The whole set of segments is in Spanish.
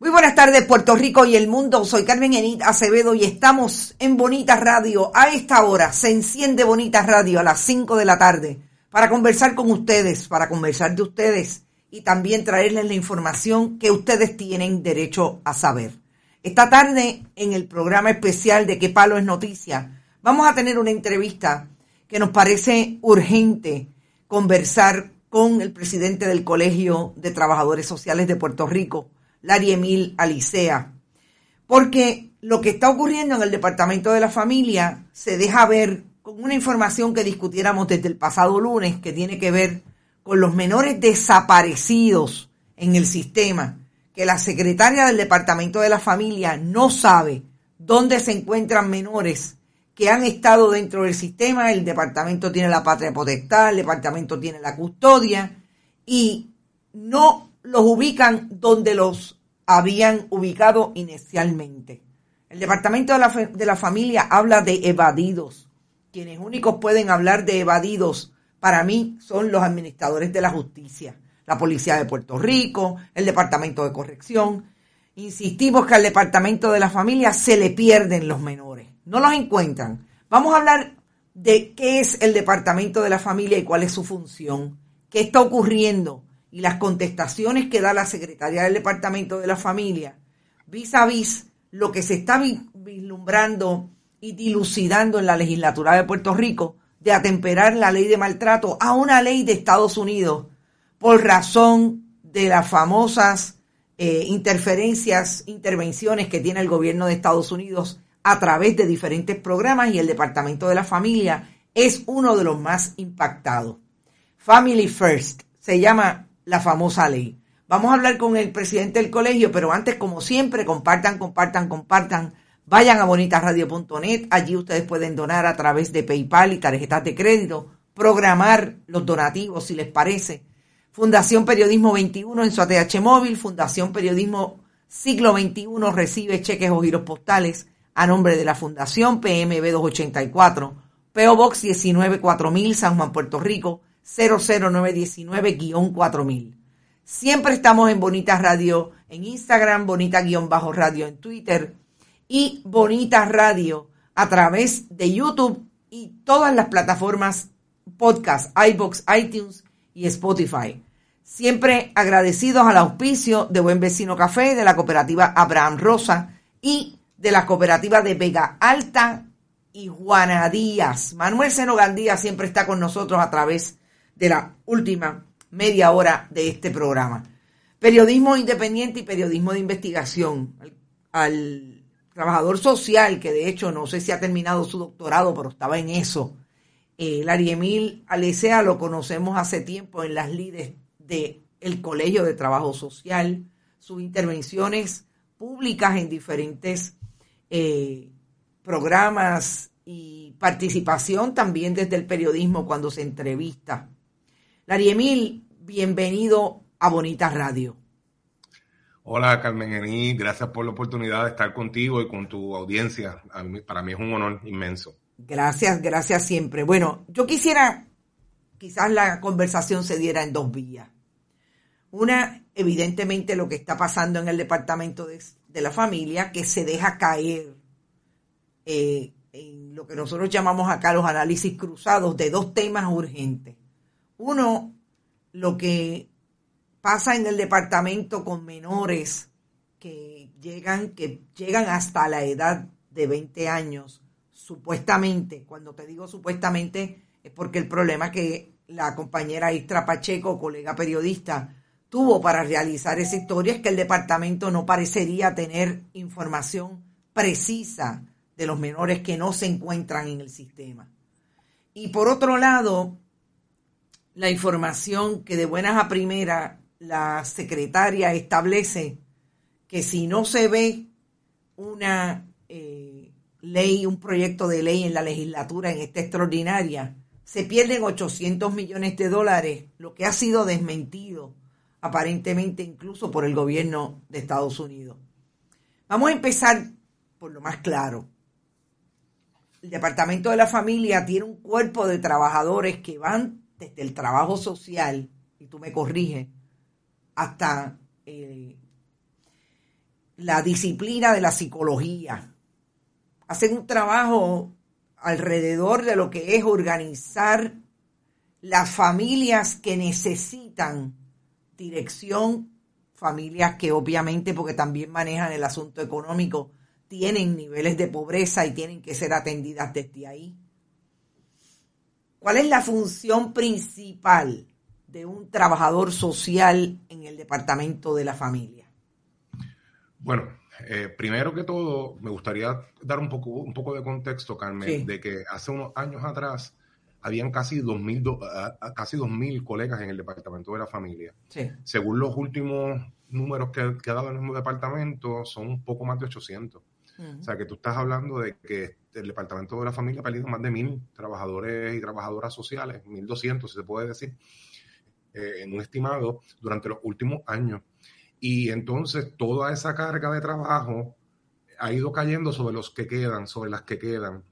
Muy buenas tardes, Puerto Rico y el mundo. Soy Carmen Enid Acevedo y estamos en Bonita Radio. A esta hora se enciende Bonita Radio a las 5 de la tarde para conversar con ustedes, para conversar de ustedes y también traerles la información que ustedes tienen derecho a saber. Esta tarde, en el programa especial de ¿Qué palo es noticia? Vamos a tener una entrevista que nos parece urgente conversar con el presidente del Colegio de Trabajadores Sociales de Puerto Rico, Larry Emil Alicea. Porque lo que está ocurriendo en el Departamento de la Familia se deja ver con una información que discutiéramos desde el pasado lunes que tiene que ver con los menores desaparecidos en el sistema, que la secretaria del Departamento de la Familia no sabe dónde se encuentran menores que han estado dentro del sistema, el departamento tiene la patria potestad, el departamento tiene la custodia y no los ubican donde los habían ubicado inicialmente. El Departamento de la, de la Familia habla de evadidos. Quienes únicos pueden hablar de evadidos para mí son los administradores de la justicia, la Policía de Puerto Rico, el Departamento de Corrección. Insistimos que al Departamento de la Familia se le pierden los menores, no los encuentran. Vamos a hablar de qué es el Departamento de la Familia y cuál es su función, qué está ocurriendo y las contestaciones que da la secretaria del Departamento de la Familia vis a vis lo que se está vislumbrando y dilucidando en la legislatura de Puerto Rico de atemperar la ley de maltrato a una ley de Estados Unidos por razón de las famosas eh, interferencias, intervenciones que tiene el gobierno de Estados Unidos a través de diferentes programas y el Departamento de la Familia es uno de los más impactados. Family First se llama la famosa ley. Vamos a hablar con el presidente del colegio, pero antes, como siempre, compartan, compartan, compartan. Vayan a bonitasradio.net. Allí ustedes pueden donar a través de PayPal y tarjetas de crédito, programar los donativos si les parece. Fundación Periodismo 21 en su ATH móvil. Fundación Periodismo Siglo XXI recibe cheques o giros postales a nombre de la Fundación PMB 284, PO Box 194000 San Juan, Puerto Rico 00919-4000. Siempre estamos en Bonita Radio en Instagram, Bonita-Radio en Twitter y Bonita Radio a través de YouTube y todas las plataformas podcast, iBox, iTunes y Spotify. Siempre agradecidos al auspicio de Buen Vecino Café, de la cooperativa Abraham Rosa y de la cooperativa de Vega Alta y Juana Díaz. Manuel Seno Gandía siempre está con nosotros a través de la última media hora de este programa. Periodismo independiente y periodismo de investigación. Al, trabajador social, que de hecho no sé si ha terminado su doctorado, pero estaba en eso. Eh, Larry Emil Alecea lo conocemos hace tiempo en las lides del el Colegio de Trabajo Social, sus intervenciones públicas en diferentes eh, programas y participación también desde el periodismo cuando se entrevista Emil, bienvenido a Bonita Radio. Hola Carmen Ení, gracias por la oportunidad de estar contigo y con tu audiencia. para mí es un honor inmenso. Gracias, gracias siempre. Bueno, yo quisiera, quizás la conversación se diera en dos vías. Una, evidentemente, lo que está pasando en el Departamento de, la Familia, que se deja caer eh, en lo que nosotros llamamos acá los análisis cruzados de dos temas urgentes. Uno, lo que pasa en el departamento con menores que llegan, que llegan hasta la edad de 20 años, supuestamente, cuando te digo supuestamente, es porque el problema que la compañera Istra Pacheco, colega periodista, tuvo para realizar esa historia es que el departamento no parecería tener información precisa de los menores que no se encuentran en el sistema. Y por otro lado, la información que de buenas a primera la secretaria establece que si no se ve una eh, ley, un proyecto de ley en la legislatura en esta extraordinaria, se pierden 800 millones de dólares, lo que ha sido desmentido aparentemente incluso por el gobierno de Estados Unidos. Vamos a empezar por lo más claro. El Departamento de la Familia tiene un cuerpo de trabajadores que van desde el trabajo social, y tú me corriges, hasta eh, la disciplina de la psicología. Hacen un trabajo alrededor de lo que es organizar las familias que necesitan dirección, familias que obviamente, porque también manejan el asunto económico, tienen niveles de pobreza y tienen que ser atendidas desde ahí. ¿Cuál es la función principal de un trabajador social en el departamento de la familia? Bueno, eh, primero que todo, me gustaría dar un poco, un poco de contexto, Carmen, de que hace unos años atrás habían casi 2.000 casi 2000 colegas en el departamento de la familia. Según los últimos números que, que, ha dado el mismo departamento, son un poco más de 800. O sea, que tú estás hablando de que el departamento de la familia ha perdido más de mil trabajadores y trabajadoras sociales, 1.200, si se puede decir, eh, en un estimado durante los últimos años. Y entonces toda esa carga de trabajo ha ido cayendo sobre los que quedan, sobre las que quedan.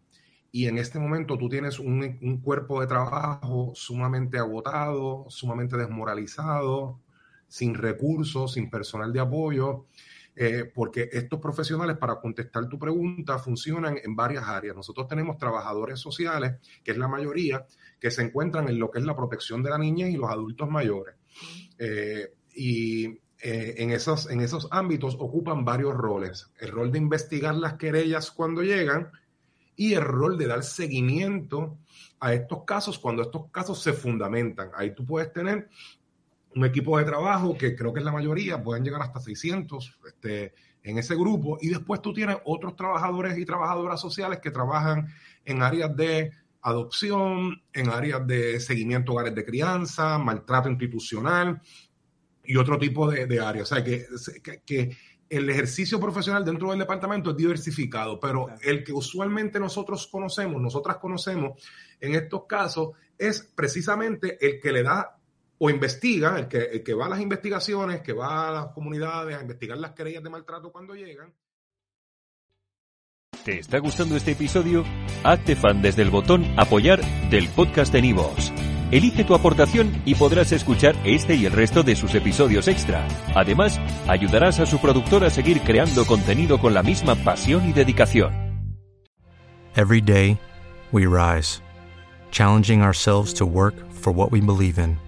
Y en este momento tú tienes un, cuerpo de trabajo sumamente agotado, sumamente desmoralizado, sin recursos, sin personal de apoyo, eh, porque estos profesionales, para contestar tu pregunta, funcionan en varias áreas. Nosotros tenemos trabajadores sociales, que es la mayoría, que se encuentran en lo que es la protección de la niñez y los adultos mayores. Eh, y eh, en, esos, en esos ámbitos ocupan varios roles. El rol de investigar las querellas cuando llegan y el rol de dar seguimiento a estos casos cuando estos casos se fundamentan. Ahí tú puedes tener un equipo de trabajo que creo que es la mayoría, pueden llegar hasta 600 este, en ese grupo, y después tú tienes otros trabajadores y trabajadoras sociales que trabajan en áreas de adopción, en áreas de seguimiento hogares de crianza, maltrato institucional y otro tipo de, áreas. O sea, que, que, el ejercicio profesional dentro del departamento es diversificado, pero el que usualmente nosotros conocemos, nosotras conocemos en estos casos, es precisamente el que le da o investiga, el que, el que va a las investigaciones, que va a las comunidades a investigar las querellas de maltrato cuando llegan. ¿Te está gustando este episodio? Hazte fan desde el botón apoyar del podcast de Nivos. Elige tu aportación y podrás escuchar este y el resto de sus episodios extra. Además, ayudarás a su productor a seguir creando contenido con la misma pasión y dedicación. Every day, we rise, challenging ourselves to work for what we believe in.